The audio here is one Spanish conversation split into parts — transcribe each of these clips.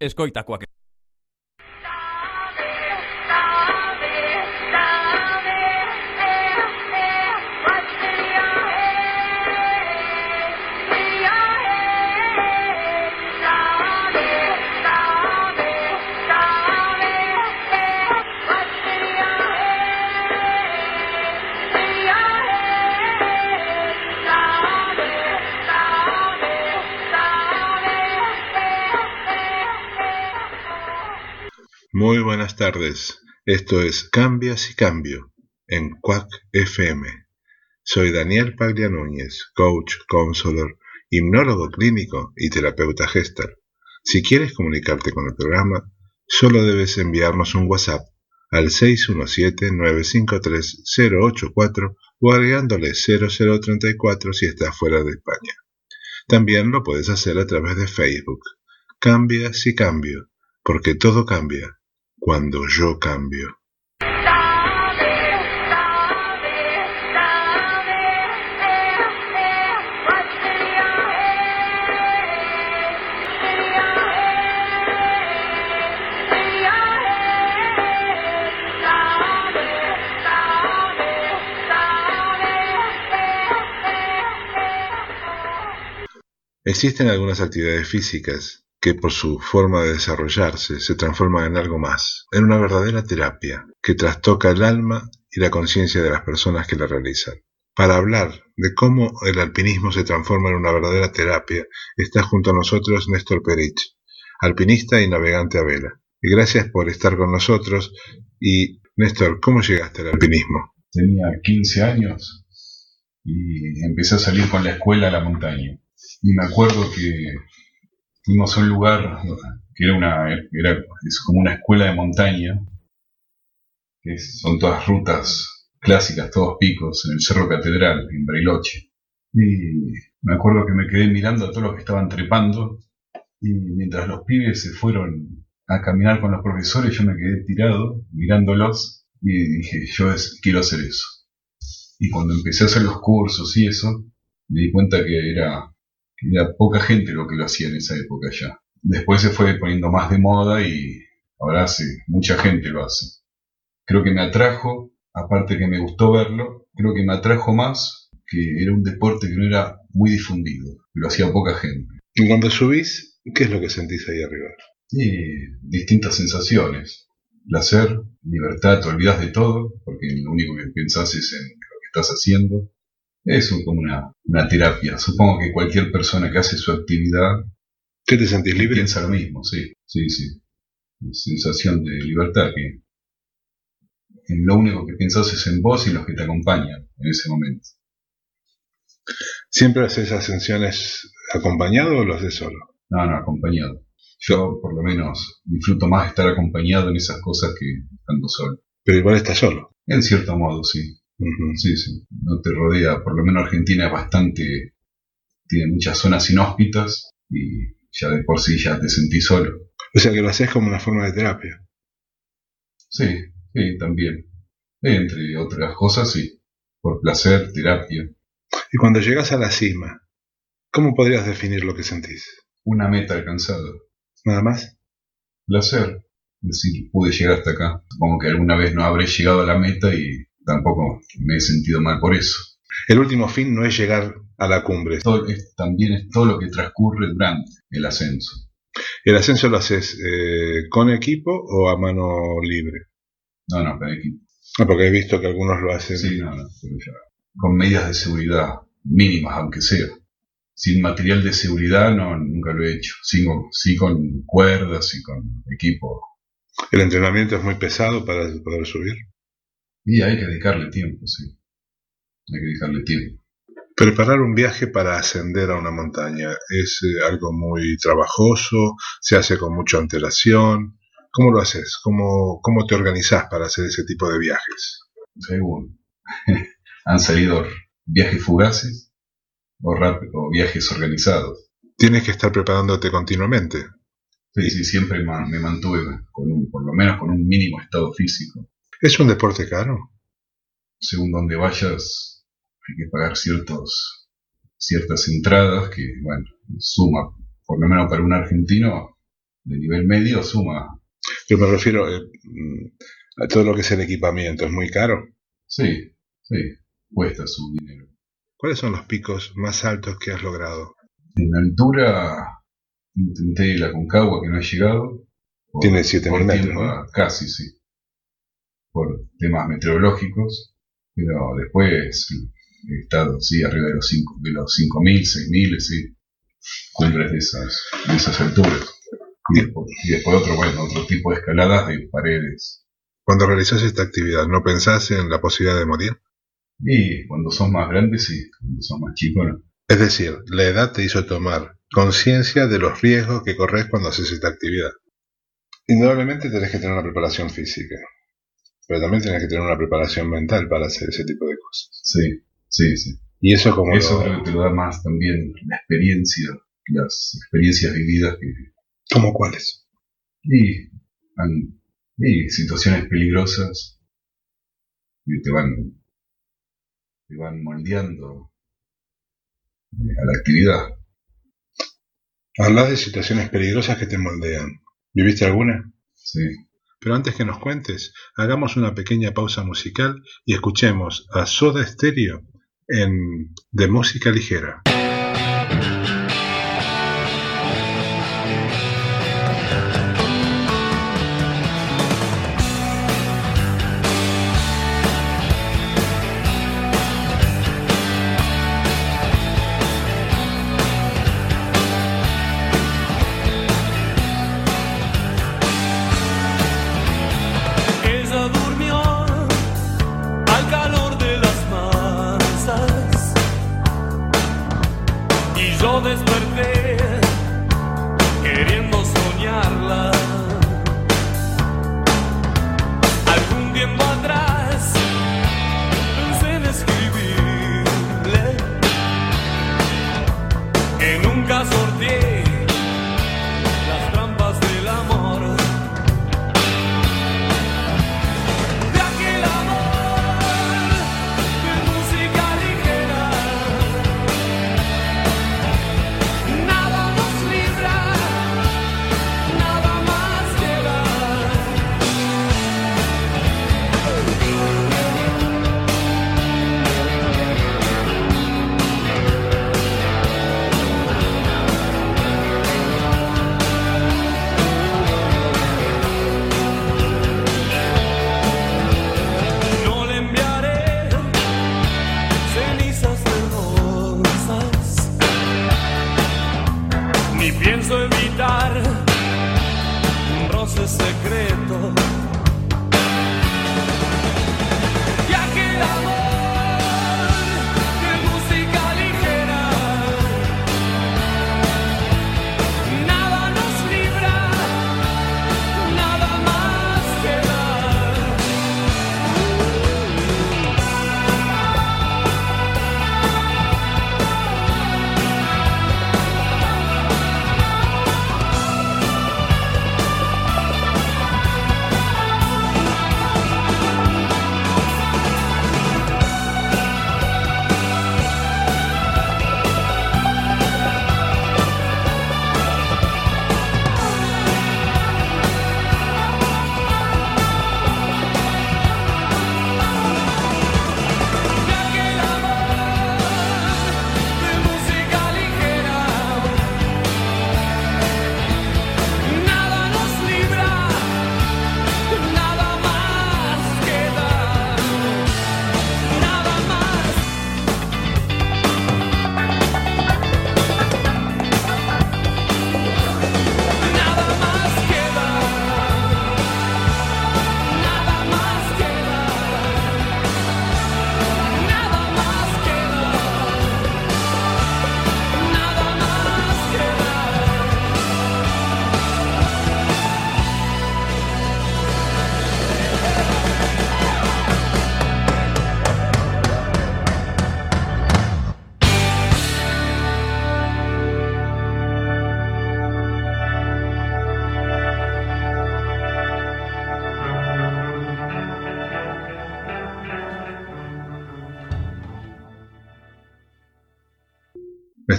Escoita Esto es Cambias y Cambio en Quack FM. Soy Daniel Paglia Núñez, coach, counselor, hipnólogo clínico y terapeuta gestal. Si quieres comunicarte con el programa, solo debes enviarnos un WhatsApp al 617-953-084 o agregándole 0034 si estás fuera de España. También lo puedes hacer a través de Facebook. Cambias y Cambio, porque todo cambia cuando yo cambio. Existen algunas actividades físicas que por su forma de desarrollarse se transforma en algo más, en una verdadera terapia que trastoca el alma y la conciencia de las personas que la realizan. Para hablar de cómo el alpinismo se transforma en una verdadera terapia, está junto a nosotros Néstor Perich, alpinista y navegante a vela. Y gracias por estar con nosotros. Y Néstor, ¿cómo llegaste al alpinismo? Tenía 15 años y empecé a salir con la escuela a la montaña. Y me acuerdo que fuimos a un lugar que era, una, era es como una escuela de montaña, que son todas rutas clásicas, todos picos, en el Cerro Catedral, en Bariloche. Y me acuerdo que me quedé mirando a todos los que estaban trepando, y mientras los pibes se fueron a caminar con los profesores, yo me quedé tirado mirándolos y dije, yo quiero hacer eso. Y cuando empecé a hacer los cursos y eso, me di cuenta que era era poca gente lo que lo hacía en esa época ya. Después se fue poniendo más de moda y ahora sí, mucha gente lo hace. Creo que me atrajo, aparte que me gustó verlo, creo que me atrajo más que era un deporte que no era muy difundido, lo hacía poca gente. Y cuando subís, ¿qué es lo que sentís ahí arriba? Y distintas sensaciones. Placer, libertad, te olvidas de todo, porque lo único que pensás es en lo que estás haciendo es como una, terapia. Supongo que cualquier persona que hace su actividad... ¿Qué te sentís libre? Piensa lo mismo, sí, sí, sí. Sensación de libertad que en lo único que piensas es en vos y los que te acompañan en ese momento. ¿Siempre haces ascensiones acompañado o lo haces solo? No, no, acompañado. Yo por lo menos disfruto más estar acompañado en esas cosas que estando solo. Pero igual estás solo. En cierto modo, sí. Sí, sí. No te rodea, por lo menos Argentina es bastante, tiene muchas zonas inhóspitas y ya de por sí ya te sentís solo. O sea que lo haces como una forma de terapia. Sí, sí, también. Entre otras cosas, sí. Por placer, terapia. Y cuando llegas a la cima, ¿cómo podrías definir lo que sentís? Una meta alcanzada. ¿Nada más? Placer. Es decir, pude llegar hasta acá. Supongo que alguna vez no habré llegado a la meta y tampoco me he sentido mal por eso. El último fin no es llegar a la cumbre. también es todo lo que transcurre durante el ascenso. ¿El ascenso lo haces eh, con equipo o a mano libre? No, no, con equipo. No, porque he visto que algunos lo hacen. Sí, no, no, con medidas de seguridad mínimas, aunque sea. Sin material de seguridad no, nunca lo he hecho. Sí, sí con cuerdas y con equipo. ¿El entrenamiento es muy pesado para poder subir? Y hay que dedicarle tiempo, sí. Hay que dedicarle tiempo. Preparar un viaje para ascender a una montaña es eh, algo muy trabajoso, se hace con mucha antelación. ¿Cómo lo haces? ¿Cómo, cómo te organizás para hacer ese tipo de viajes? Según. Han salido viajes fugaces o, o viajes organizados. Tienes que estar preparándote continuamente. Sí, sí, siempre me mantuve con por lo menos con un mínimo estado físico. ¿Es un deporte caro? Según donde vayas, hay que pagar ciertos, ciertas entradas que, bueno, suma, por lo menos para un argentino, de nivel medio suma. Yo me refiero eh, a todo lo que es el equipamiento, ¿es muy caro? Sí, sí, cuesta su dinero. ¿Cuáles son los picos más altos que has logrado? En altura intenté la Concagua que no he llegado. Tiene 7.000 metros. Casi, sí. Por temas meteorológicos. Pero después he estado, sí, arriba de los 5.000, de los 5.000, 6.000, sí. Cumbres de esas, de esas alturas. Y después, otro, bueno, otro tipo de escaladas de paredes. Cuando realizas esta actividad, ¿no pensás en la posibilidad de morir? Y cuando son más grandes, sí. Cuando son más chicos, no. Es decir, la edad te hizo tomar conciencia de los riesgos que corres cuando haces esta actividad. Indudablemente tenés que tener una preparación física, pero también tenés que tener una preparación mental para hacer ese tipo de cosas. Sí, sí, sí. Y eso como... Eso que te lo da más también la experiencia, las experiencias vividas que... ¿Cómo cuáles? Y, y situaciones peligrosas que te van, te van moldeando a la actividad. Hablas de situaciones peligrosas que te moldean. ¿Viviste alguna? Sí. Pero antes que nos cuentes, hagamos una pequeña pausa musical y escuchemos a Soda Stereo en De Música Ligera.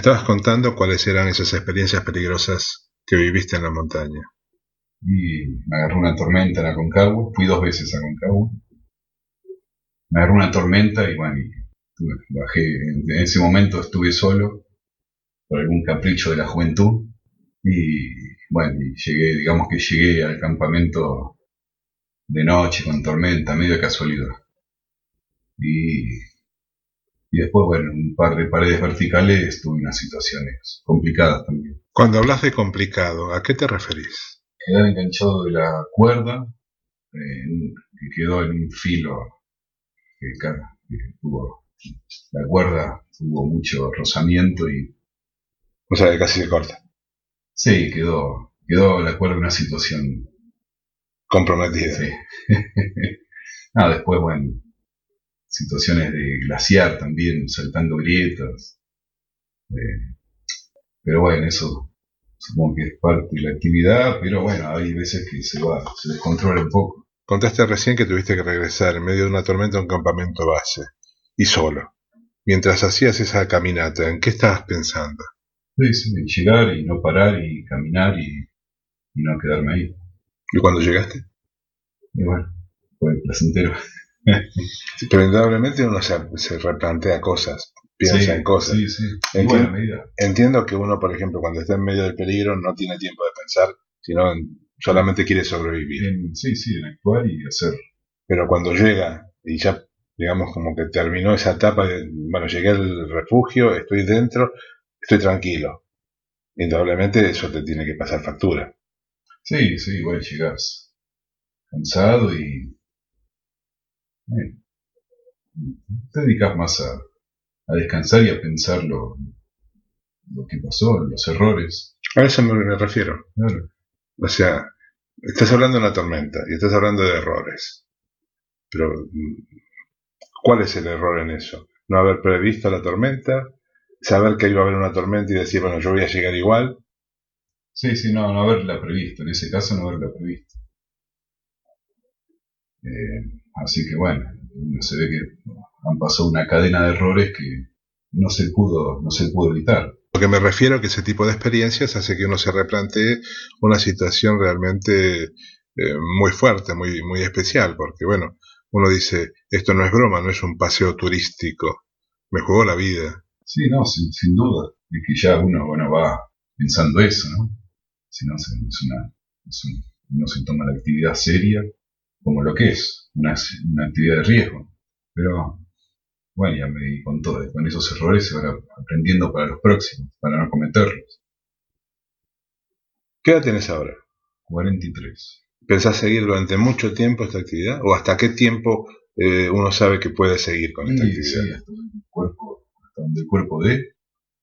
Estabas contando cuáles eran esas experiencias peligrosas que viviste en la montaña. y me agarró una tormenta en Aconcagua, fui dos veces a Aconcagua, me agarró una tormenta y bueno, bajé, en ese momento estuve solo por algún capricho de la juventud y bueno, llegué, digamos que llegué al campamento de noche con tormenta, medio casualidad. Y, y después, bueno, un par de paredes verticales estuve en unas situaciones complicadas también. Cuando hablas de complicado, ¿a qué te referís? Quedar enganchado de la cuerda, que quedó en un filo que, que tuvo, la cuerda tuvo mucho rozamiento y... O sea, que casi se corta. Sí, quedó, quedó la cuerda en una situación comprometida. Sí. ah, después, bueno, situaciones de glaciar también, saltando grietas. Eh, pero bueno, eso supongo que es parte de la actividad, pero bueno, hay veces que se va, se descontrola un poco. Contaste recién que tuviste que regresar en medio de una tormenta a un campamento base, y solo. Mientras hacías esa caminata, ¿en qué estabas pensando? Sí, sí, llegar y no parar y caminar y, y no quedarme ahí. ¿Y cuando llegaste? Y bueno, fue placentero. Pero indudablemente uno se, replantea cosas, piensa en cosas. Sí, sí. Entiendo, entiendo, que uno, por ejemplo, cuando está en medio del peligro no tiene tiempo de pensar, sino solamente quiere sobrevivir. sí, sí, en actuar y hacer. Pero cuando llega y ya, digamos, como que terminó esa etapa de, bueno, llegué al refugio, estoy dentro, estoy tranquilo. Indudablemente eso te tiene que pasar factura. Sí, sí, igual llegas cansado y te dedicas más a, descansar y a pensar lo, que pasó, los errores. A eso me, refiero. O sea, estás hablando de una tormenta y estás hablando de errores. Pero, ¿cuál es el error en eso? No haber previsto la tormenta, saber que iba a haber una tormenta y decir, bueno, yo voy a llegar igual. Sí, sí, no, no haberla previsto. En ese caso, no haberla previsto. Eh, Así que bueno, se ve que han pasado una cadena de errores que no se pudo, no se pudo evitar. Lo que me refiero a que ese tipo de experiencias hace que uno se replantee una situación realmente eh, muy fuerte, muy, muy especial, porque bueno, uno dice, esto no es broma, no es un paseo turístico, me jugó la vida. Sí, no, sin, duda, es que ya uno bueno, va pensando eso, ¿no? Si no, es una, es un, uno se toma la actividad seria como lo que es, una, actividad de riesgo. Pero bueno, ya me di con todo, con esos errores ahora aprendiendo para los próximos, para no cometerlos. ¿Qué edad tienes ahora? 43. ¿Pensás seguir durante mucho tiempo esta actividad? ¿O hasta qué tiempo eh, uno sabe que puede seguir con esta actividad? Sí, hasta, el cuerpo, hasta donde el cuerpo dé,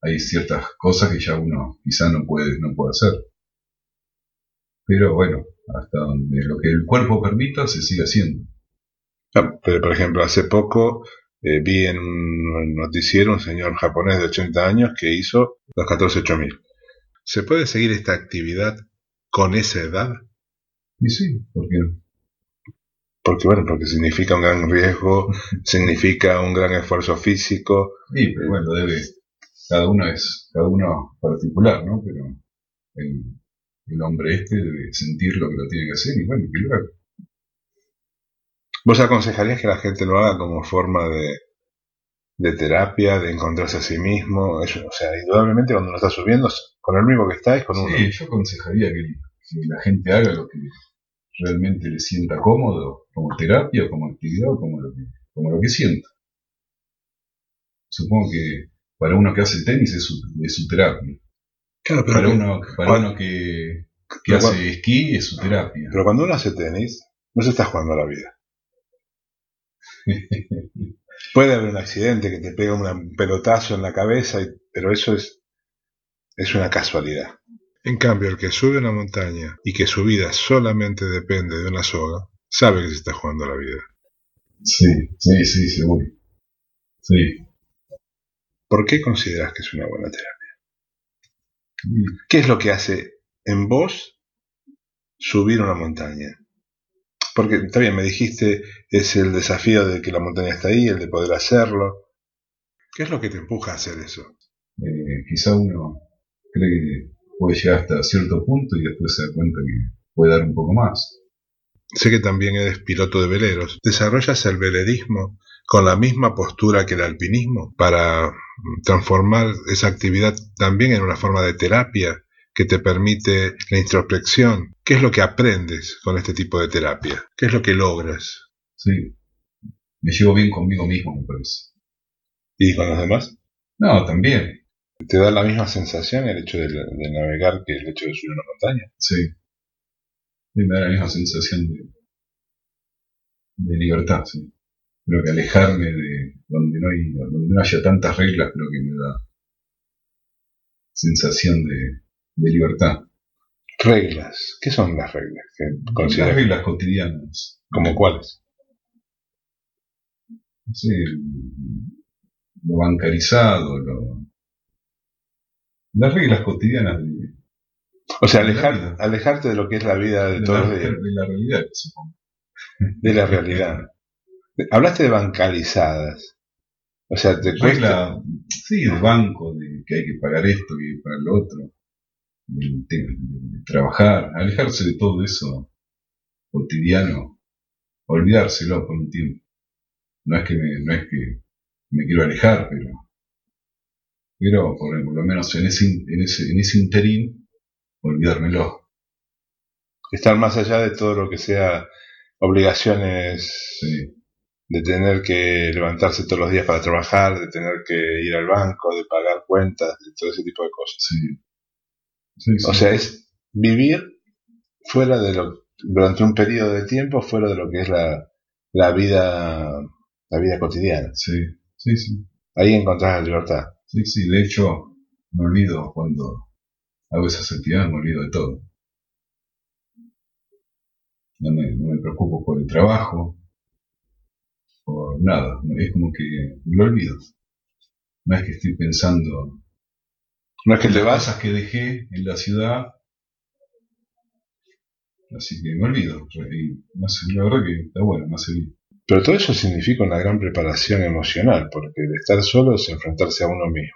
hay ciertas cosas que ya uno quizá no puede, no puede hacer. Pero bueno, hasta donde lo que el cuerpo permita se sigue haciendo. Ah, pero por ejemplo, hace poco eh, vi en un noticiero un señor japonés de 80 años que hizo los 14.8000. ¿Se puede seguir esta actividad con esa edad? Y sí, ¿por qué? Porque bueno, porque significa un gran riesgo, significa un gran esfuerzo físico. Sí, pero bueno, debe, cada uno es, cada uno particular, ¿no? Pero el, el hombre este debe sentir lo que lo tiene que hacer y bueno, que lo haga. ¿Vos aconsejarías que la gente lo haga como forma de, de terapia, de encontrarse a sí mismo? o sea, indudablemente cuando uno está subiendo, con el mismo que está es con uno. Sí, yo aconsejaría que, la gente haga lo que realmente le sienta cómodo, como terapia, como actividad, como lo que, como lo que sienta. Supongo que para uno que hace tenis es su terapia para, uno, para que, hace esquí es su terapia. Pero cuando uno hace tenis, no se está jugando a la vida. Puede haber un accidente que te pega un pelotazo en la cabeza, pero eso es, es una casualidad. En cambio, el que sube una montaña y que su vida solamente depende de una soga, sabe que se está jugando a la vida. Sí, sí, sí, seguro. Sí. ¿Por qué consideras que es una buena terapia? ¿Qué es lo que hace en vos subir una montaña? Porque está bien, me dijiste, es el desafío de que la montaña está ahí, el de poder hacerlo. ¿Qué es lo que te empuja a hacer eso? Eh, quizá uno cree que puede llegar hasta cierto punto y después se da cuenta que puede dar un poco más. Sé que también eres piloto de veleros. ¿Desarrollas el velerismo con la misma postura que el alpinismo para transformar esa actividad también en una forma de terapia que te permite la introspección? ¿Qué es lo que aprendes con este tipo de terapia? ¿Qué es lo que logras? Sí, me llevo bien conmigo mismo, me parece. ¿Y con los demás? No, también. ¿Te da la misma sensación el hecho de, navegar que el hecho de subir una montaña? Sí. me da la misma sensación de, de libertad, sí. Creo que alejarme de donde no, hay, donde no haya tantas reglas, creo que me da sensación de, de libertad. Reglas. ¿Qué son las reglas? las reglas cotidianas. ¿Como cuáles? Sí, lo bancarizado, lo, las reglas cotidianas de... O sea, alejarte de lo que es la vida de, todos los días. De la realidad, supongo. De la realidad. Hablaste de bancarizadas. O sea, te cuesta... sí, de banco, de que hay que pagar esto, que hay que pagar lo otro. De, trabajar, alejarse de todo eso cotidiano, olvidárselo por un tiempo. No es que me, no es que me quiero alejar, pero pero por, lo menos en ese, en ese, en ese interín, olvidármelo. Estar más allá de todo lo que sea obligaciones de tener que levantarse todos los días para trabajar, de tener que ir al banco, de pagar cuentas, de todo ese tipo de cosas. o sea, es vivir fuera de lo, durante un periodo de tiempo, fuera de lo que es la, la vida, la vida cotidiana. Sí, sí, sí. Ahí encontrás la libertad. Sí, sí, de hecho, me olvido cuando hago esas actividades, me olvido de todo. No me, no me preocupo por el trabajo, nada, es como que lo olvido. No es que estoy pensando no es que te vas que dejé en la ciudad así que me olvido y la verdad que está bueno hace bien pero todo eso significa una gran preparación emocional, porque el estar solo es enfrentarse a uno mismo.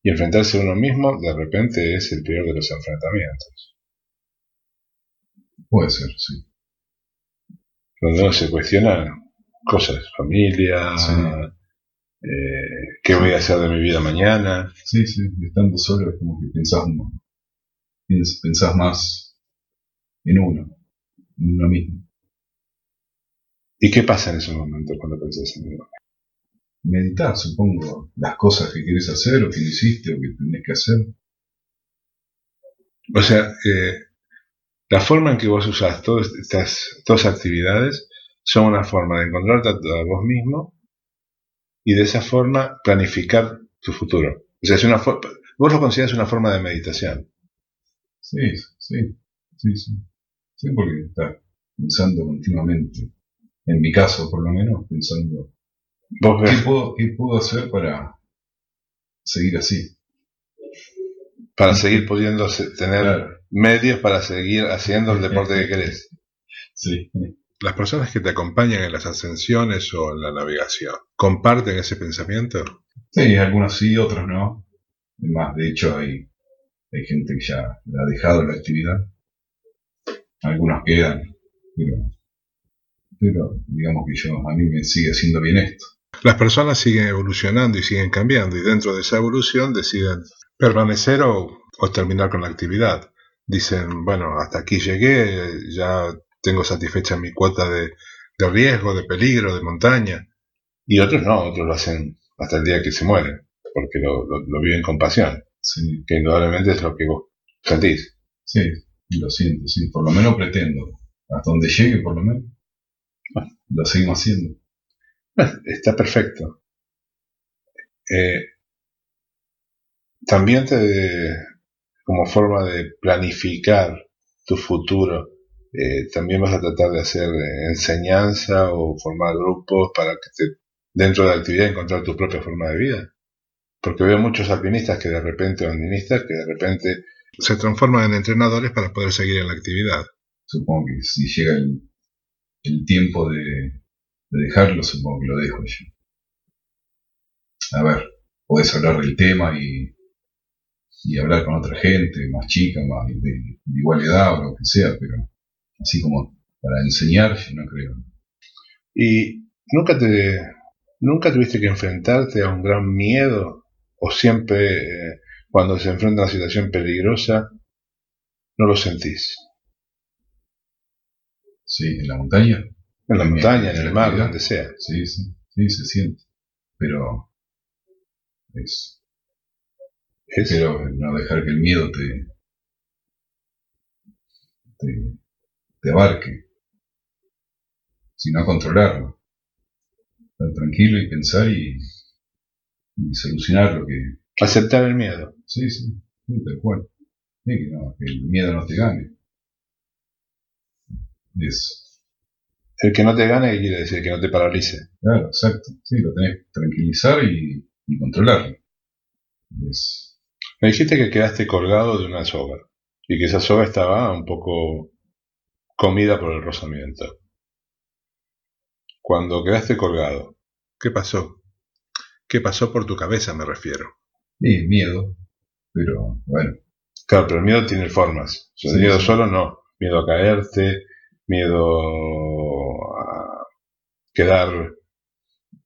Y enfrentarse a uno mismo, de repente, es el peor de los enfrentamientos. Puede ser, sí. Cuando uno se cuestiona cosas, familia, eh, qué voy a hacer de mi vida mañana. Sí, sí, estando solo es como que pensás, pensás más en uno, en uno mismo. ¿Y qué pasa en ese momento cuando pensás en Dios? Meditar, supongo, las cosas que quieres hacer o que no hiciste o que tenés que hacer. O sea, eh, la forma en que vos usás todas estas dos actividades son una forma de encontrarte a, vos mismo y de esa forma planificar tu futuro. O sea, es una vos lo consideras una forma de meditación. Sí, sí, sí, sí. Sí, porque estás pensando continuamente en mi caso por lo menos, pensando, ¿qué puedo, ¿qué puedo hacer para seguir así? Para seguir pudiendo tener medios para seguir haciendo el deporte que querés. Sí. Las personas que te acompañan en las ascensiones o en la navegación, ¿comparten ese pensamiento? Sí, algunos sí, otros no. Además, de hecho, hay, hay gente que ya ha dejado la actividad. Algunos quedan, pero pero digamos que yo, a mí me sigue haciendo bien esto. Las personas siguen evolucionando y siguen cambiando y dentro de esa evolución deciden permanecer o, terminar con la actividad. Dicen, bueno, hasta aquí llegué, ya tengo satisfecha mi cuota de, riesgo, de peligro, de montaña. Y otros no, otros lo hacen hasta el día que se mueren, porque lo, viven con pasión, que indudablemente es lo que vos sentís. Sí, lo siento, sí, por lo menos pretendo, hasta donde llegue por lo menos lo seguimos haciendo. Está perfecto. Eh, también te, como forma de planificar tu futuro, eh, también vas a tratar de hacer enseñanza o formar grupos para que dentro de la actividad encontrar tu propia forma de vida. Porque veo muchos alpinistas que de repente, andinistas, que de repente se transforman en entrenadores para poder seguir en la actividad. Supongo que si llega el, tiempo de, dejarlo, supongo que lo dejo yo. A ver, podés hablar del tema y, y hablar con otra gente, más chica, más de, igual edad o lo que sea, pero así como para enseñar, yo no creo. ¿Y nunca te nunca tuviste que enfrentarte a un gran miedo o siempre eh, cuando se enfrenta a una situación peligrosa no lo sentís? Sí, en la montaña. En la montaña, en el mar, donde sea. Sí, sí, sí, se siente. Pero es, Pero no dejar que el miedo te, te, abarque, sino controlarlo. Estar tranquilo y pensar y, solucionar lo que... Aceptar el miedo. Sí, sí, tal cual. que, que el miedo no te gane. Es, el que no te gane quiere decir que no te paralice. Claro, exacto. Sí, lo tenés que tranquilizar y, y controlarlo. Me dijiste que quedaste colgado de una soga y que esa soga estaba un poco comida por el rozamiento. Cuando quedaste colgado, ¿qué pasó? ¿Qué pasó por tu cabeza, me refiero? Sí, miedo, pero bueno. Claro, pero el miedo tiene formas. miedo solo no. Miedo a caerte, miedo a quedar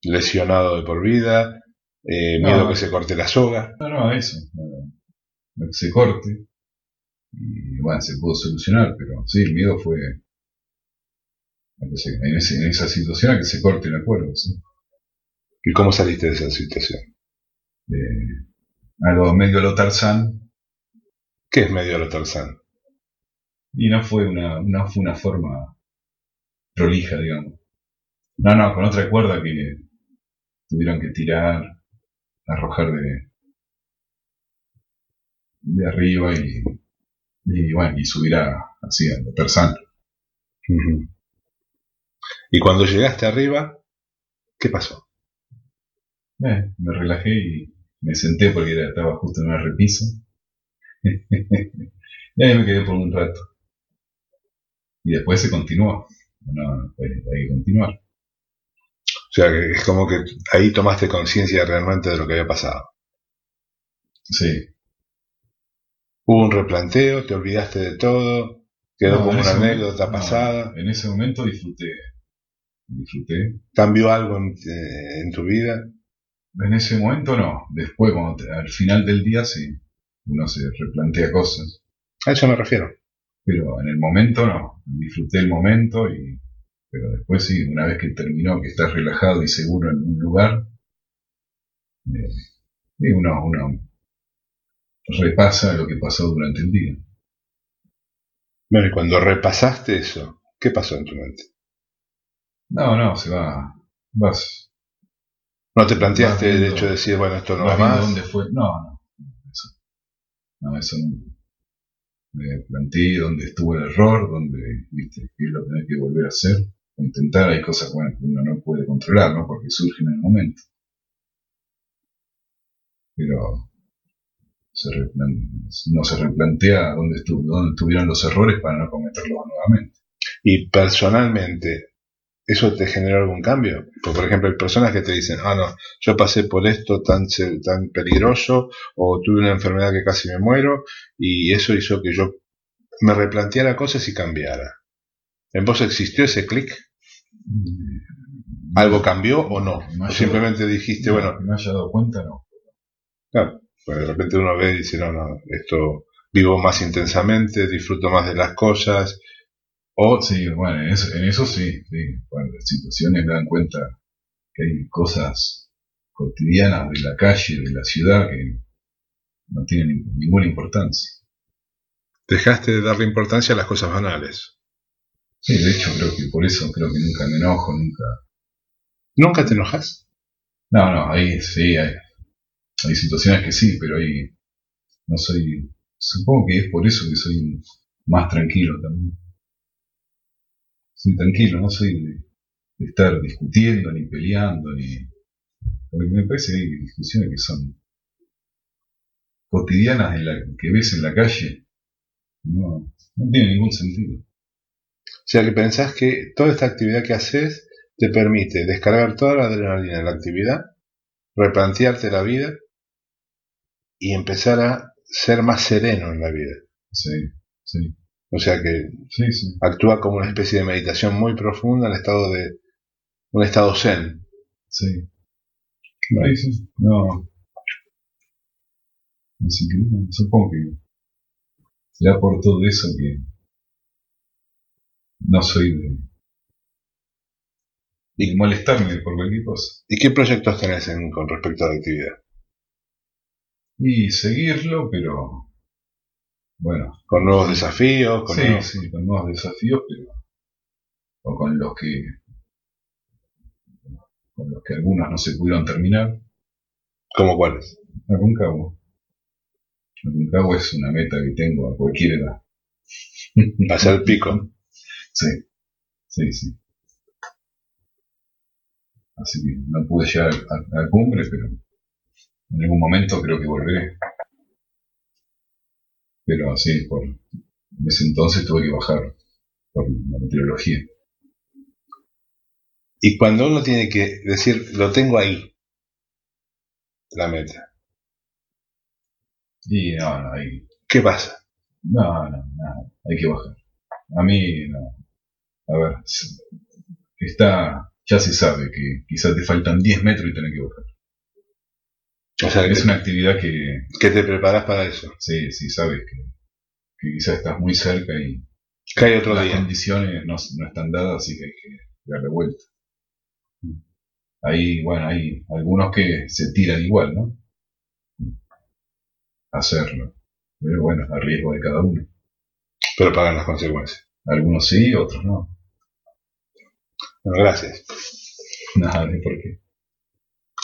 lesionado de por vida, eh, miedo a que se corte la soga. No, no, eso, que se corte. Y bueno, se pudo solucionar, pero sí, el miedo fue en, esa situación a que se corte la cuerda. ¿Y cómo saliste de esa situación? algo medio a lo Tarzán. ¿Qué es medio a lo Tarzán? Y no fue una, no fue una forma prolija, digamos. No, no, con otra cuerda que tuvieron que tirar, arrojar de, de arriba y, y bueno, y subir a, así a Y cuando llegaste arriba, ¿qué pasó? Eh, me relajé y me senté porque estaba justo en una repisa. y ahí me quedé por un rato y después se continuó. No, hay, que continuar. O sea, que es como que ahí tomaste conciencia realmente de lo que había pasado. Sí. Hubo un replanteo, te olvidaste de todo, quedó como una anécdota pasada. En ese momento disfruté. Disfruté. ¿Cambió algo en, eh, tu vida? En ese momento no. Después, al final del día, sí. Uno se replantea cosas. A eso me refiero pero en el momento no, disfruté el momento y pero después sí, una vez que terminó, que estás relajado y seguro en un lugar, eh, uno, uno repasa lo que pasó durante el día. Bueno, y cuando repasaste eso, ¿qué pasó en tu mente? No, no, se va, vas. ¿No te planteaste el hecho de decir, bueno, esto no va más? ¿Dónde fue? No, no, eso, no, eso no, me planteé dónde estuvo el error, dónde, viste, qué es lo que tenés que volver a hacer, intentar, hay cosas bueno, que uno no puede controlar, ¿no? Porque surgen en el momento. Pero no se replantea dónde, estuvo, dónde estuvieron los errores para no cometerlos nuevamente. Y personalmente, ¿eso te generó algún cambio? Pues, por ejemplo, hay personas que te dicen, ah, no, yo pasé por esto tan, tan peligroso o tuve una enfermedad que casi me muero y eso hizo que yo me replanteara cosas y cambiara. ¿En vos existió ese clic? ¿Algo cambió o no? ¿O simplemente dijiste, bueno... Que me haya dado cuenta, no. Claro, pues de repente uno ve y dice, no, no, esto vivo más intensamente, disfruto más de las cosas, o, sí, bueno, en eso, sí, sí. Cuando las situaciones dan cuenta que hay cosas cotidianas de la calle, de la ciudad, que no tienen ninguna importancia. Dejaste de darle importancia a las cosas banales. Sí, de hecho creo que por eso creo que nunca me enojo, nunca. ¿Nunca te enojas? No, no, ahí sí, hay, hay situaciones que sí, pero ahí no soy. Supongo que es por eso que soy más tranquilo también soy tranquilo, no soy de, estar discutiendo, ni peleando, ni... Porque me parece que hay discusiones que son cotidianas en la, que ves en la calle, no, no tiene ningún sentido. O sea que pensás que toda esta actividad que haces te permite descargar toda la adrenalina de la actividad, replantearte la vida y empezar a ser más sereno en la vida. Sí, sí. O sea que Sí, sí. actúa como una especie de meditación muy profunda en estado de un estado zen. Sí. Sí, sí. No. Así que no, supongo que será por todo eso que no soy de, de molestarme por cualquier cosa. ¿Y qué proyectos tenés en- con respecto a la actividad? Y seguirlo, pero bueno, ¿Con nuevos desafíos? Con sí, nuevos- sí, con nuevos desafíos, pero o con los que con los que algunos no se pudieron terminar. ¿Cómo cuáles? Aconcagua. Aconcagua es una meta que tengo a cualquier edad. Hacia el pico. Sí, sí, sí. Así que no pude llegar a, a la cumbre, pero en algún momento creo que volveré. Pero sí, por en ese entonces tuve que bajar por la meteorología. Y cuando uno tiene que decir, lo tengo ahí, la meta, Y no, no, hay, ¿qué pasa? no, no, nada, hay que bajar. A mí, no. A ver, está, ya se sabe que quizás te faltan 10 metros y tenés que bajar. O sea, Es una actividad que, que te preparas para eso. sí, sí, sabes que, que quizás estás muy cerca y hay otro las día. condiciones no, no están dadas, así que hay que darle vuelta. Ahí, bueno, hay algunos que se tiran igual, ¿no? Hacerlo. Pero bueno, a riesgo de cada uno. Pero pagan las consecuencias. Algunos sí, otros no. Bueno, gracias. Nada de por qué.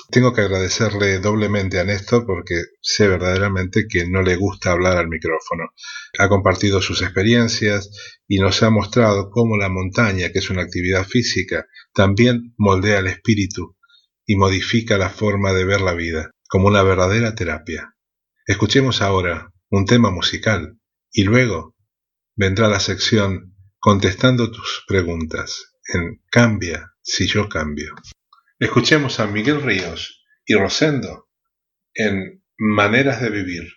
Tengo que agradecerle doblemente a Néstor porque sé verdaderamente que no le gusta hablar al micrófono. Ha compartido sus experiencias y nos ha mostrado cómo la montaña, que es una actividad física, también moldea el espíritu y modifica la forma de ver la vida, como una verdadera terapia. Escuchemos ahora un tema musical y luego vendrá la sección contestando tus preguntas en Cambia si yo cambio. Escuchemos a Miguel Ríos y Rosendo en Maneras de Vivir.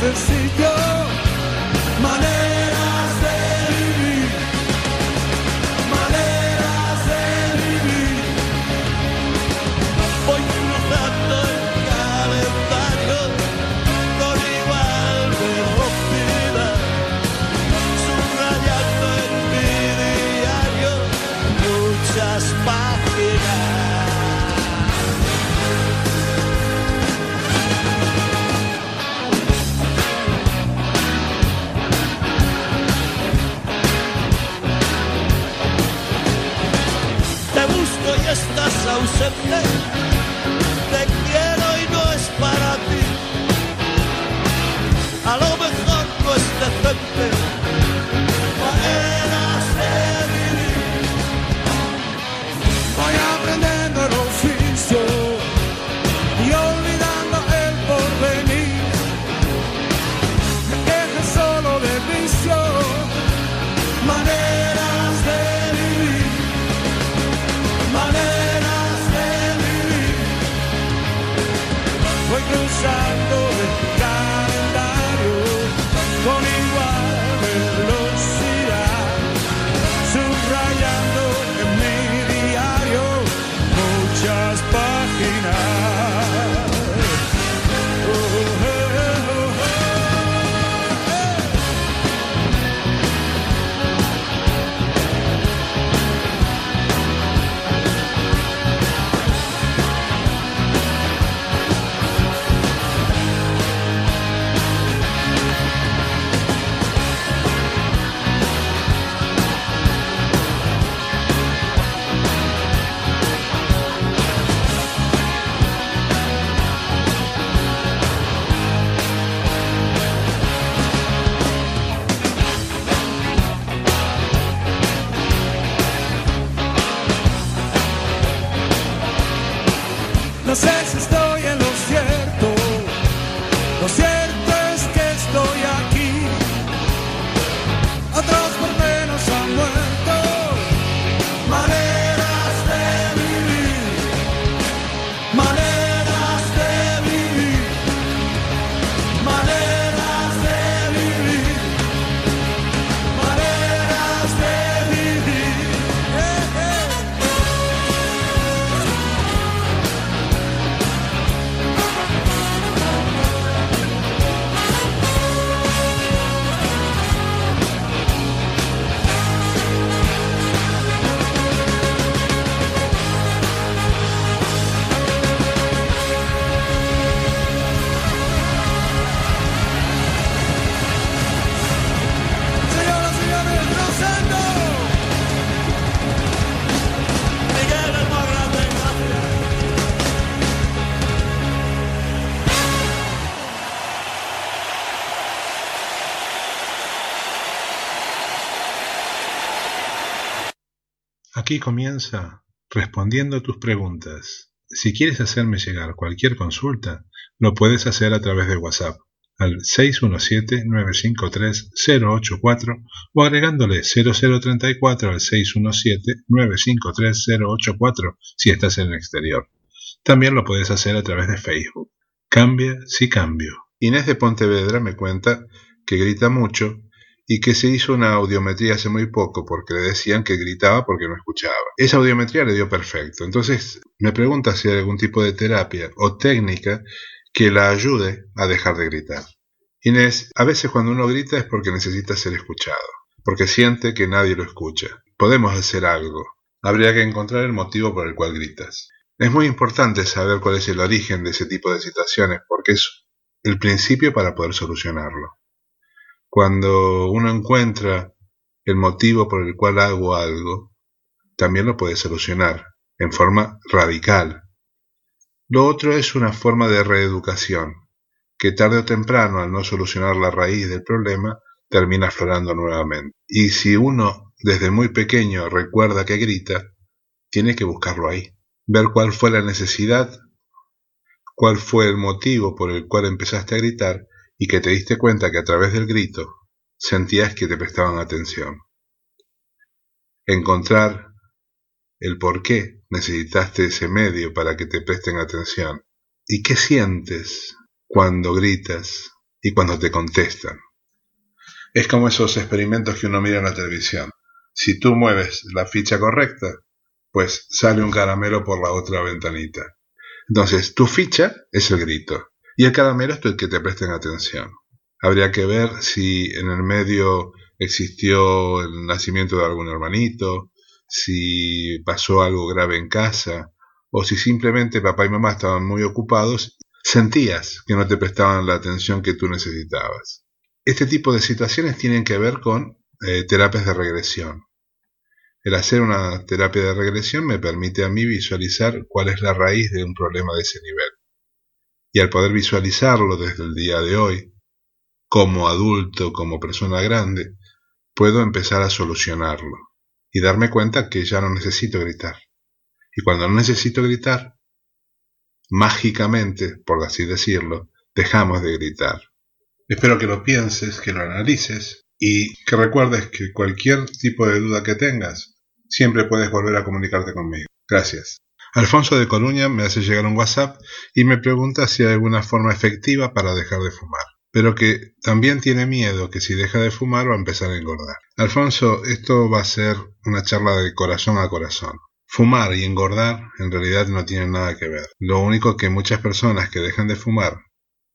Cosas Aquí comienza respondiendo tus preguntas. Si quieres hacerme llegar cualquier consulta, lo puedes hacer a través de WhatsApp al 617-953-084 o agregándole 0034 al 617-953-084 si estás en el exterior. También lo puedes hacer a través de Facebook. Cambia si cambio. Inés de Pontevedra me cuenta que grita mucho y que se hizo una audiometría hace muy poco porque le decían que gritaba porque no escuchaba. Esa audiometría le dio perfecto. Entonces me pregunta si hay algún tipo de terapia o técnica que la ayude a dejar de gritar. Inés, a veces cuando uno grita es porque necesita ser escuchado, porque siente que nadie lo escucha. Podemos hacer algo. Habría que encontrar el motivo por el cual gritas. Es muy importante saber cuál es el origen de ese tipo de situaciones porque es el principio para poder solucionarlo. Cuando uno encuentra el motivo por el cual hago algo, también lo puede solucionar en forma radical. Lo otro es una forma de reeducación, que tarde o temprano, al no solucionar la raíz del problema, termina aflorando nuevamente. Y si uno desde muy pequeño recuerda que grita, tiene que buscarlo ahí, ver cuál fue la necesidad, cuál fue el motivo por el cual empezaste a gritar y que te diste cuenta que a través del grito sentías que te prestaban atención. Encontrar el por qué necesitaste ese medio para que te presten atención y qué sientes cuando gritas y cuando te contestan. Es como esos experimentos que uno mira en la televisión. Si tú mueves la ficha correcta, pues sale un caramelo por la otra ventanita. Entonces, tu ficha es el grito y el caramelo es el que te presten atención. Habría que ver si en el medio existió el nacimiento de algún hermanito, si pasó algo grave en casa, o si simplemente papá y mamá estaban muy ocupados, sentías que no te prestaban la atención que tú necesitabas. Este tipo de situaciones tienen que ver con eh, terapias de regresión. El hacer una terapia de regresión me permite a mí visualizar cuál es la raíz de un problema de ese nivel y al poder visualizarlo desde el día de hoy, como adulto, como persona grande, puedo empezar a solucionarlo y darme cuenta que ya no necesito gritar. Y cuando no necesito gritar, mágicamente, por así decirlo, dejamos de gritar. Espero que lo pienses, que lo analices y que recuerdes que cualquier tipo de duda que tengas, siempre puedes volver a comunicarte conmigo. Gracias. Alfonso de Coruña me hace llegar un WhatsApp y me pregunta si hay alguna forma efectiva para dejar de fumar, pero que también tiene miedo que si deja de fumar va a empezar a engordar. Alfonso, esto va a ser una charla de corazón a corazón. Fumar y engordar en realidad no tienen nada que ver. Lo único que muchas personas que dejan de fumar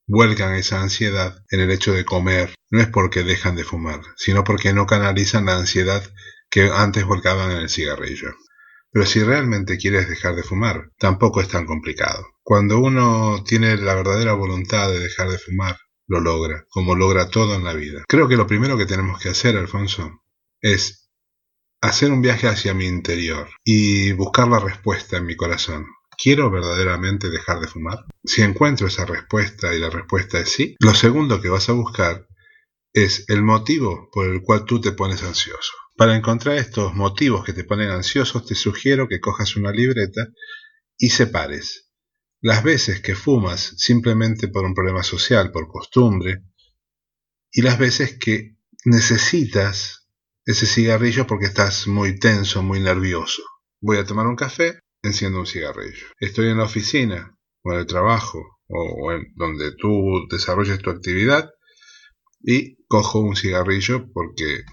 vuelcan esa ansiedad en el hecho de comer no es porque dejan de fumar, sino porque no canalizan la ansiedad que antes volcaban en el cigarrillo. Pero si realmente quieres dejar de fumar, tampoco es tan complicado. Cuando uno tiene la verdadera voluntad de dejar de fumar, lo logra, como logra todo en la vida. Creo que lo primero que tenemos que hacer, Alfonso, es hacer un viaje hacia mi interior y buscar la respuesta en mi corazón. ¿Quiero verdaderamente dejar de fumar? Si encuentro esa respuesta y la respuesta es sí, lo segundo que vas a buscar es el motivo por el cual tú te pones ansioso. Para encontrar estos motivos que te ponen ansiosos, te sugiero que cojas una libreta y separes las veces que fumas simplemente por un problema social, por costumbre, y las veces que necesitas ese cigarrillo porque estás muy tenso, muy nervioso. Voy a tomar un café, enciendo un cigarrillo. Estoy en la oficina o en el trabajo o en donde tú desarrolles tu actividad y cojo un cigarrillo porque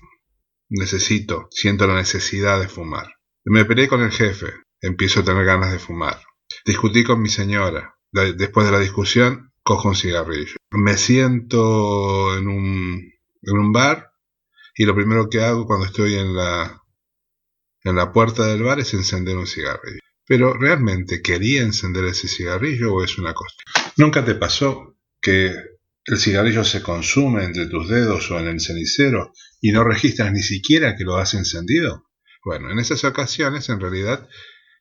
necesito, siento la necesidad de fumar. Me peleé con el jefe, empiezo a tener ganas de fumar. Discutí con mi señora. Después de la discusión, cojo un cigarrillo. Me siento en un, en un bar y lo primero que hago cuando estoy en la, en la puerta del bar es encender un cigarrillo. Pero realmente quería encender ese cigarrillo o es una cosa. ¿Nunca te pasó que el cigarrillo se consume entre tus dedos o en el cenicero y no registras ni siquiera que lo has encendido? Bueno, en esas ocasiones en realidad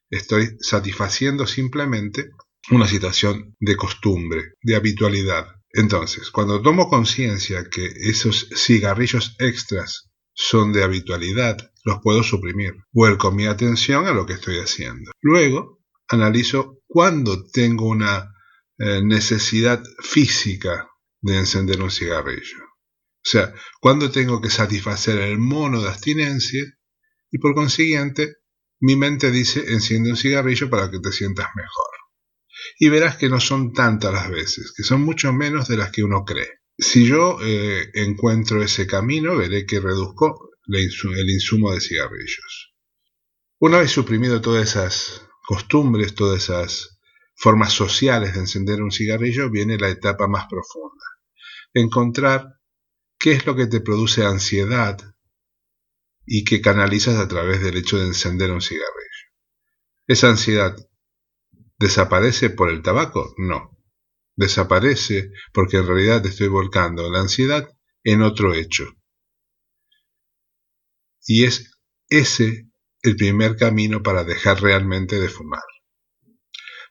estoy satisfaciendo simplemente una situación de costumbre, de habitualidad. Entonces, cuando tomo conciencia que esos cigarrillos extras son de habitualidad los puedo suprimir. Vuelco mi atención a lo que estoy haciendo. Luego, analizo cuándo tengo una eh, necesidad física de encender un cigarrillo. O sea, cuándo tengo que satisfacer el mono de abstinencia y por consiguiente mi mente dice enciende un cigarrillo para que te sientas mejor. Y verás que no son tantas las veces, que son mucho menos de las que uno cree. Si yo eh, encuentro ese camino, veré que reduzco el insumo de cigarrillos. Una vez suprimido todas esas costumbres, todas esas formas sociales de encender un cigarrillo, viene la etapa más profunda. Encontrar qué es lo que te produce ansiedad y que canalizas a través del hecho de encender un cigarrillo. ¿Esa ansiedad desaparece por el tabaco? No. Desaparece porque en realidad estoy volcando la ansiedad en otro hecho. Y es ese el primer camino para dejar realmente de fumar.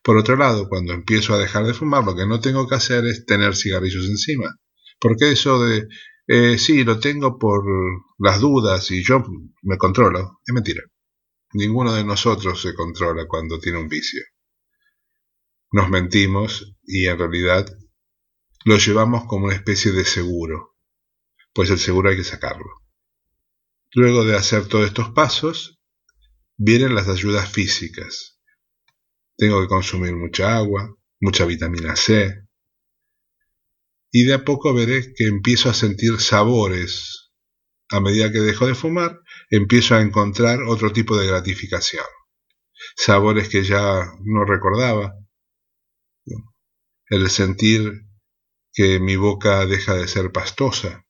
Por otro lado, cuando empiezo a dejar de fumar, lo que no tengo que hacer es tener cigarrillos encima. Porque eso de, eh, sí, lo tengo por las dudas y yo me controlo, es mentira. Ninguno de nosotros se controla cuando tiene un vicio. Nos mentimos y en realidad lo llevamos como una especie de seguro, pues el seguro hay que sacarlo. Luego de hacer todos estos pasos, vienen las ayudas físicas. Tengo que consumir mucha agua, mucha vitamina C, y de a poco veré que empiezo a sentir sabores. A medida que dejo de fumar, empiezo a encontrar otro tipo de gratificación. Sabores que ya no recordaba. El sentir que mi boca deja de ser pastosa,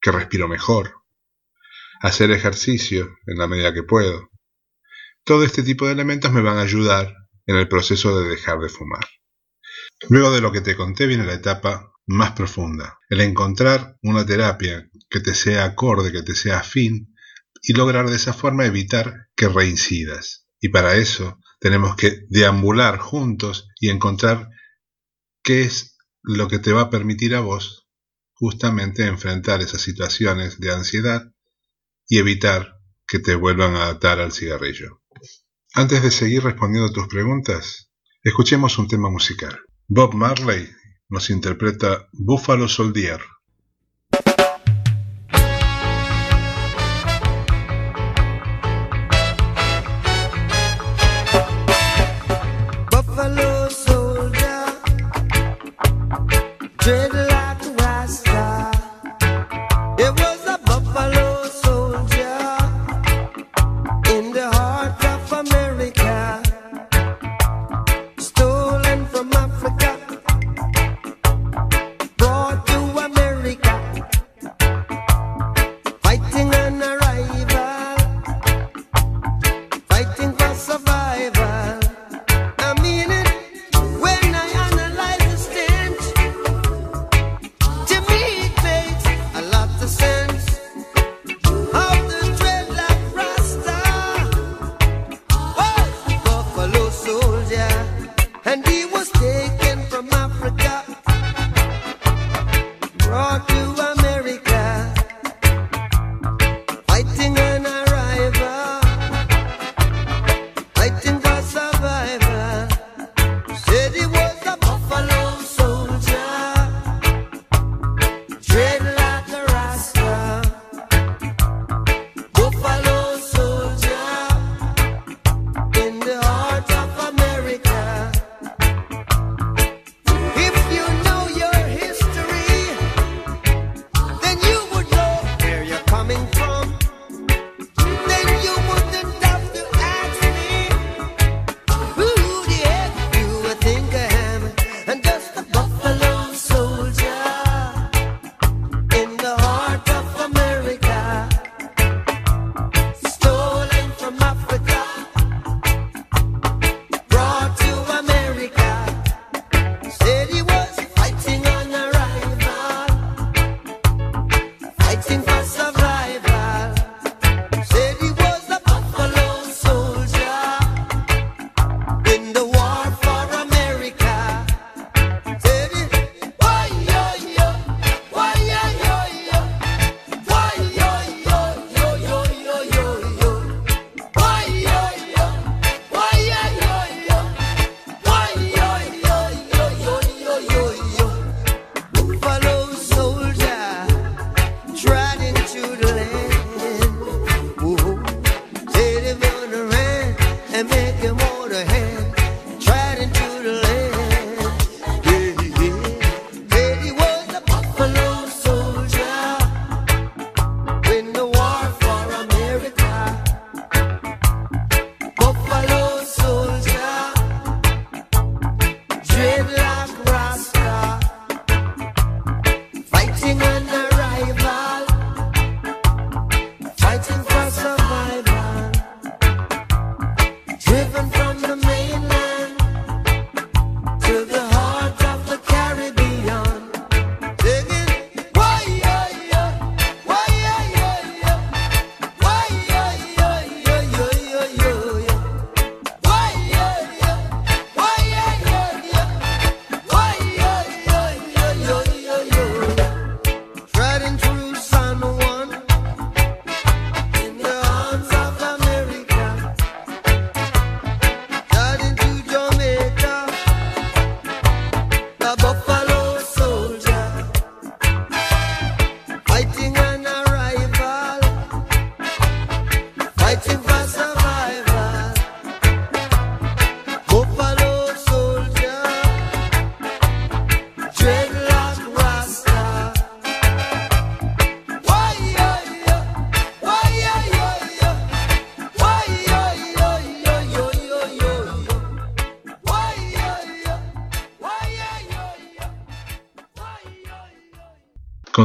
que respiro mejor, hacer ejercicio en la medida que puedo. Todo este tipo de elementos me van a ayudar en el proceso de dejar de fumar. Luego de lo que te conté viene la etapa más profunda, el encontrar una terapia que te sea acorde, que te sea afín y lograr de esa forma evitar que reincidas. Y para eso tenemos que deambular juntos y encontrar qué es lo que te va a permitir a vos justamente enfrentar esas situaciones de ansiedad y evitar que te vuelvan a atar al cigarrillo. Antes de seguir respondiendo a tus preguntas, escuchemos un tema musical. Bob Marley nos interpreta Buffalo Soldier.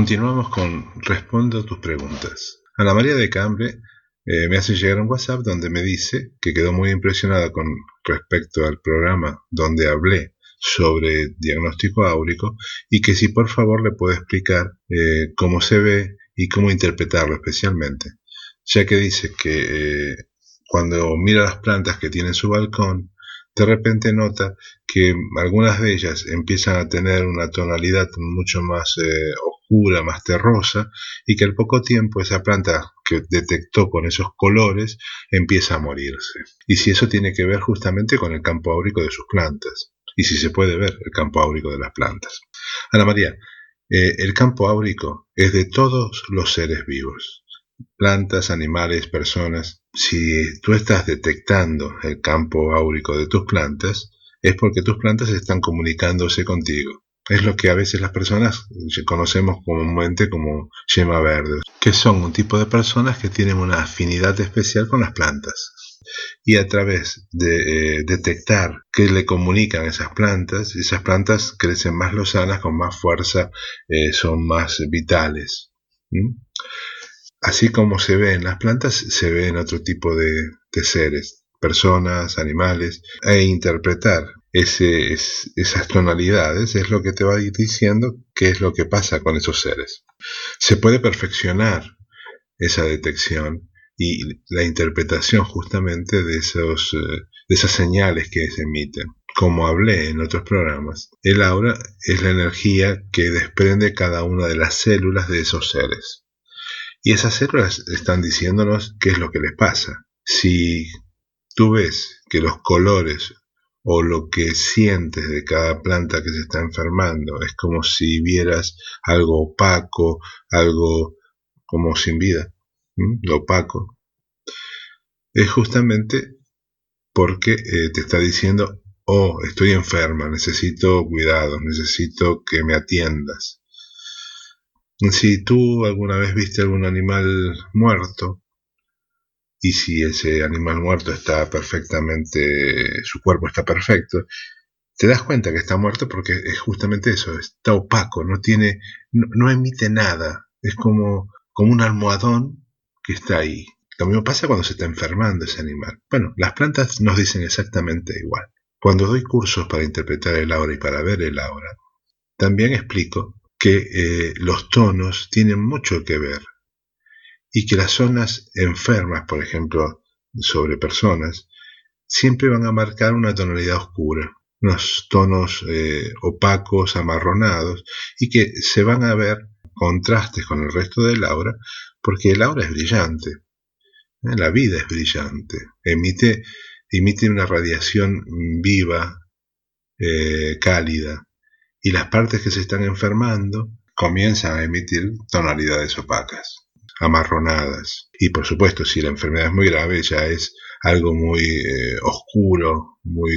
Continuamos con Respondo a tus preguntas. Ana María de Cambre eh, me hace llegar un WhatsApp donde me dice que quedó muy impresionada con respecto al programa donde hablé sobre diagnóstico áurico y que si por favor le puedo explicar eh, cómo se ve y cómo interpretarlo especialmente, ya que dice que eh, cuando mira las plantas que tiene en su balcón, de repente nota que algunas de ellas empiezan a tener una tonalidad mucho más oscura, más terrosa, y que al poco tiempo esa planta que detectó con esos colores empieza a morirse. Y si eso tiene que ver justamente con el campo áurico de sus plantas, y si se puede ver el campo áurico de las plantas. Ana María, eh, el campo áurico es de todos los seres vivos, plantas, animales, personas. Si tú estás detectando el campo áurico de tus plantas, es porque tus plantas están comunicándose contigo. Es lo que a veces las personas conocemos comúnmente como yema verde, que son un tipo de personas que tienen una afinidad especial con las plantas. Y a través de eh, detectar qué le comunican esas plantas, esas plantas crecen más lozanas, con más fuerza, eh, son más vitales. Así como se ve en las plantas, se ve en otro tipo de, seres, personas, animales, e interpretar esas tonalidades es lo que te va diciendo qué es lo que pasa con esos seres. Se puede perfeccionar esa detección y la interpretación justamente de, esos, eh, de esas señales que se emiten. Como hablé en otros programas, el aura es la energía que desprende cada una de las células de esos seres. Y esas células están diciéndonos qué es lo que les pasa. Si tú ves que los colores o lo que sientes de cada planta que se está enfermando. Es como si vieras algo opaco, algo como sin vida, lo opaco. Es justamente porque eh, te está diciendo, oh, estoy enferma, necesito cuidado, necesito que me atiendas. Si tú alguna vez viste algún animal muerto, y si ese animal muerto está perfectamente, su cuerpo está perfecto, te das cuenta que está muerto porque es justamente eso, está opaco, no tiene, no, emite nada, es como, como un almohadón que está ahí. Lo mismo pasa cuando se está enfermando ese animal. Bueno, las plantas nos dicen exactamente igual. Cuando doy cursos para interpretar el aura y para ver el aura, también explico que eh, los tonos tienen mucho que ver y que las zonas enfermas, por ejemplo, sobre personas, siempre van a marcar una tonalidad oscura, unos tonos eh, opacos, amarronados, y que se van a ver contrastes con el resto del aura, porque el aura es brillante, ¿eh? la vida es brillante, emite, emite una radiación viva, cálida, y las partes que se están enfermando comienzan a emitir tonalidades opacas amarronadas. Y por supuesto, si la enfermedad es muy grave, ya es algo muy eh, oscuro, muy,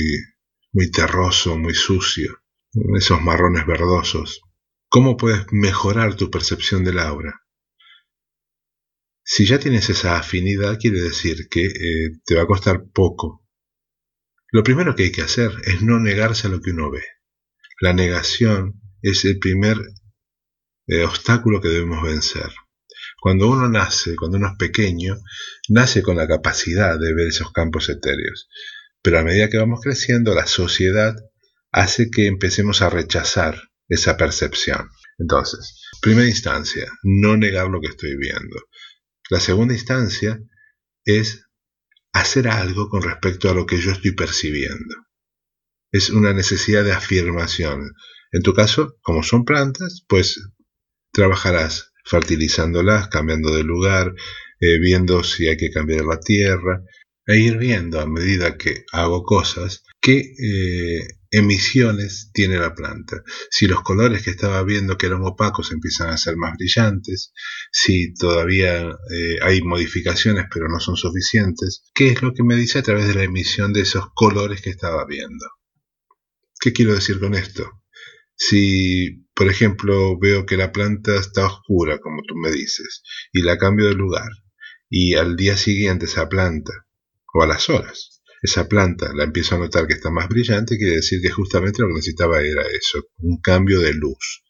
muy terroso, muy sucio, esos marrones verdosos. ¿Cómo puedes mejorar tu percepción del aura? Si ya tienes esa afinidad, quiere decir que eh, te va a costar poco. Lo primero que hay que hacer es no negarse a lo que uno ve. La negación es el primer eh, obstáculo que debemos vencer. Cuando uno nace, cuando uno es pequeño, nace con la capacidad de ver esos campos etéreos. Pero a medida que vamos creciendo, la sociedad hace que empecemos a rechazar esa percepción. Entonces, primera instancia, no negar lo que estoy viendo. La segunda instancia es hacer algo con respecto a lo que yo estoy percibiendo. Es una necesidad de afirmación. En tu caso, como son plantas, pues trabajarás fertilizándolas, cambiando de lugar, eh, viendo si hay que cambiar la tierra, e ir viendo a medida que hago cosas que eh, emisiones tiene la planta. Si los colores que estaba viendo que eran opacos empiezan a ser más brillantes, si todavía eh, hay modificaciones pero no son suficientes, ¿qué es lo que me dice a través de la emisión de esos colores que estaba viendo? ¿Qué quiero decir con esto? Si, por ejemplo, veo que la planta está oscura, como tú me dices, y la cambio de lugar, y al día siguiente esa planta, o a las horas, esa planta la empiezo a notar que está más brillante, quiere decir que justamente lo que necesitaba era eso, un cambio de luz.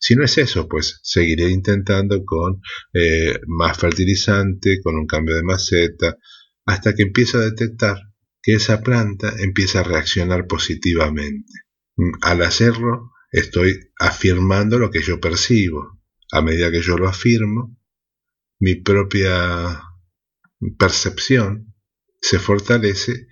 Si no es eso, pues seguiré intentando con eh, más fertilizante, con un cambio de maceta, hasta que empiezo a detectar que esa planta empieza a reaccionar positivamente. Mm, al hacerlo, estoy afirmando lo que yo percibo. A medida que yo lo afirmo, mi propia percepción se fortalece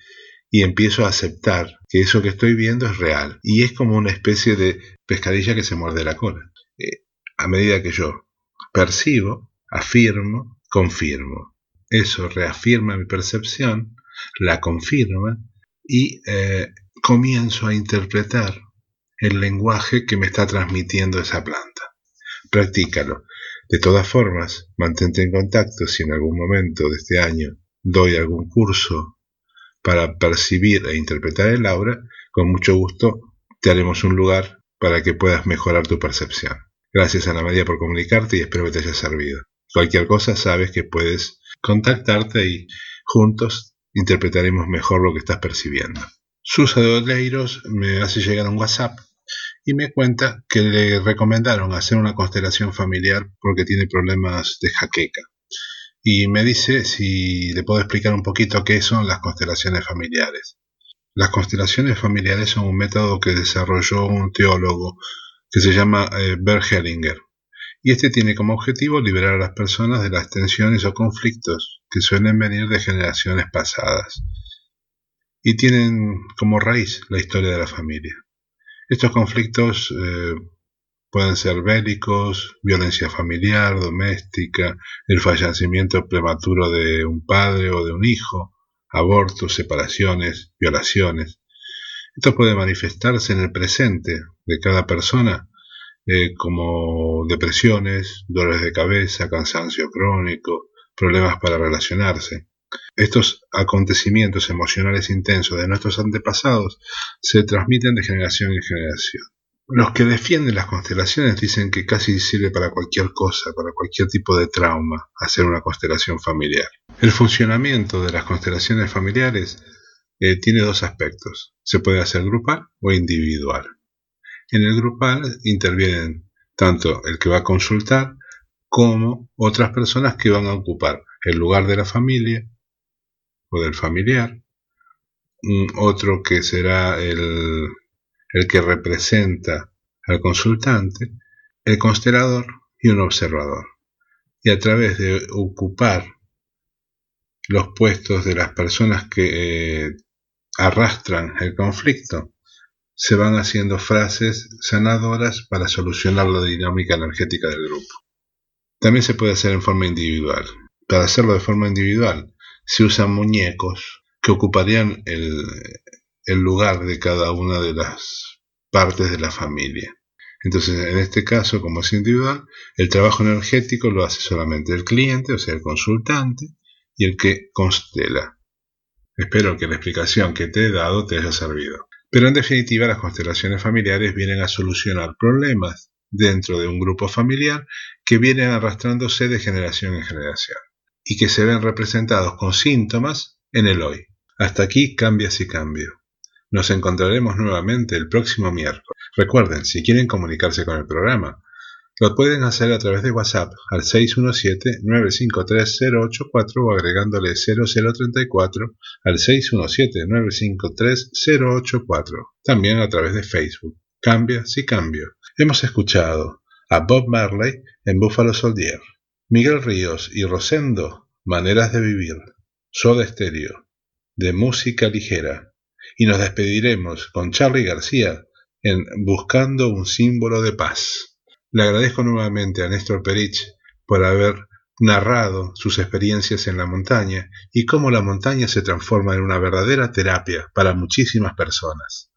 y empiezo a aceptar que eso que estoy viendo es real. Y es como una especie de pescadilla que se muerde la cola. Eh, a medida que yo percibo, afirmo, confirmo. Eso reafirma mi percepción, la confirma y eh, comienzo a interpretar el lenguaje que me está transmitiendo esa planta. Practícalo. De todas formas, mantente en contacto si en algún momento de este año doy algún curso para percibir e interpretar el aura, con mucho gusto te haremos un lugar para que puedas mejorar tu percepción. Gracias Ana María por comunicarte y espero que te haya servido. Cualquier cosa sabes que puedes contactarte y juntos interpretaremos mejor lo que estás percibiendo. Susa de Oleiros me hace llegar un WhatsApp y me cuenta que le recomendaron hacer una constelación familiar porque tiene problemas de jaqueca y me dice si le puedo explicar un poquito qué son las constelaciones familiares. Las constelaciones familiares son un método que desarrolló un teólogo que se llama eh, Bert Hellinger, y este tiene como objetivo liberar a las personas de las tensiones o conflictos que suelen venir de generaciones pasadas y tienen como raíz la historia de la familia. Estos conflictos eh, Pueden ser bélicos, violencia familiar, doméstica, el fallecimiento prematuro de un padre o de un hijo, abortos, separaciones, violaciones. Esto puede manifestarse en el presente de cada persona eh, como depresiones, dolores de cabeza, cansancio crónico, problemas para relacionarse. Estos acontecimientos emocionales intensos de nuestros antepasados se transmiten de generación en generación. Los que defienden las constelaciones dicen que casi sirve para cualquier cosa, para cualquier tipo de trauma, hacer una constelación familiar. El funcionamiento de las constelaciones familiares eh, tiene dos aspectos. Se puede hacer grupal o individual. En el grupal intervienen tanto el que va a consultar como otras personas que van a ocupar el lugar de la familia o del familiar, otro que será el el que representa al consultante, el constelador y un observador. Y a través de ocupar los puestos de las personas que eh, arrastran el conflicto, se van haciendo frases sanadoras para solucionar la dinámica energética del grupo. También se puede hacer en forma individual. Para hacerlo de forma individual, se usan muñecos que ocuparían el, lugar de cada una de las partes de la familia. Entonces, en este caso, como es individual, el trabajo energético lo hace solamente el cliente, o sea, el consultante, y el que constela. Espero que la explicación que te he dado te haya servido. Pero en definitiva, las constelaciones familiares vienen a solucionar problemas dentro de un grupo familiar que vienen arrastrándose de generación en generación y que se ven representados con síntomas en el hoy. Hasta aquí cambias y cambio. Nos encontraremos nuevamente el próximo miércoles. Recuerden, si quieren comunicarse con el programa, lo pueden hacer a través de WhatsApp al 617-953-084 o agregándole 0034 al 617-953-084. También a través de Facebook. Cambia si cambio. Hemos escuchado a Bob Marley en Buffalo Soldier, Miguel Ríos y Rosendo, Maneras de Vivir, Soda Estéreo, de música ligera y nos despediremos con Charlie García en Buscando un símbolo de paz. Le agradezco nuevamente a Néstor Perich por haber narrado sus experiencias en la montaña y cómo la montaña se transforma en una verdadera terapia para muchísimas personas.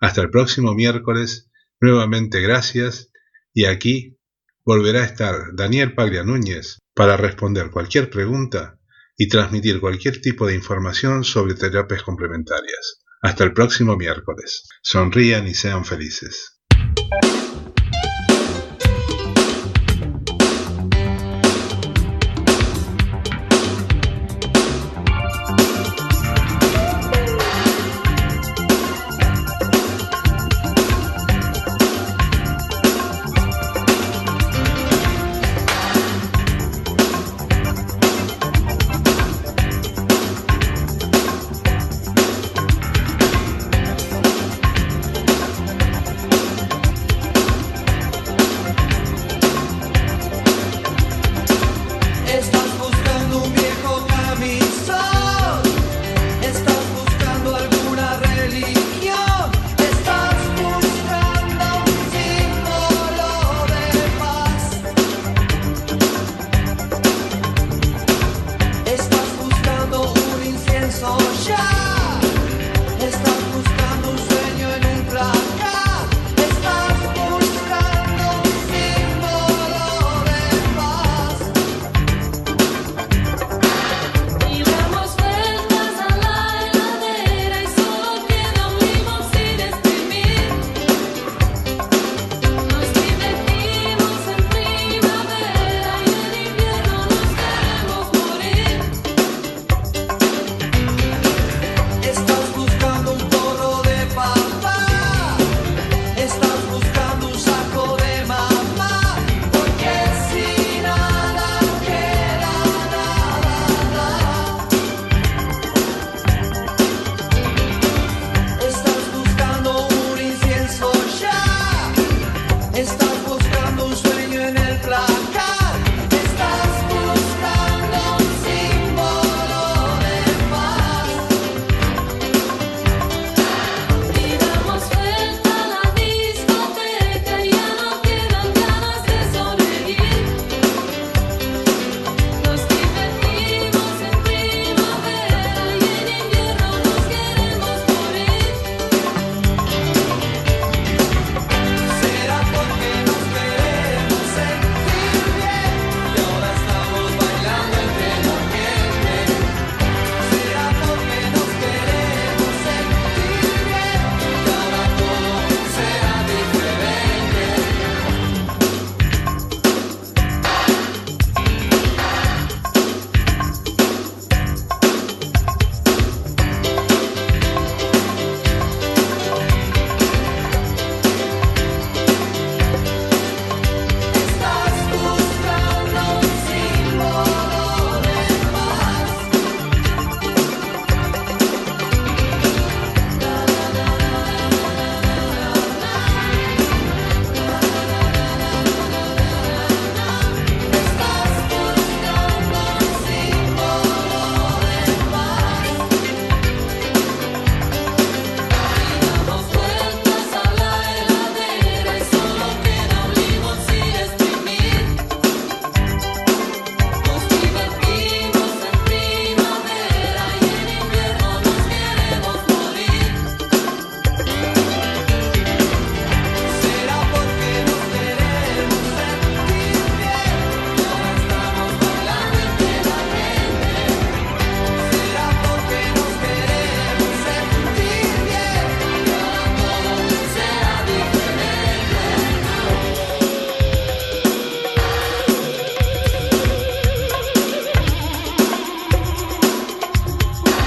Hasta el próximo miércoles, nuevamente gracias y aquí volverá a estar Daniel Paglia Núñez para responder cualquier pregunta y transmitir cualquier tipo de información sobre terapias complementarias. Hasta el próximo miércoles. Sonrían y sean felices.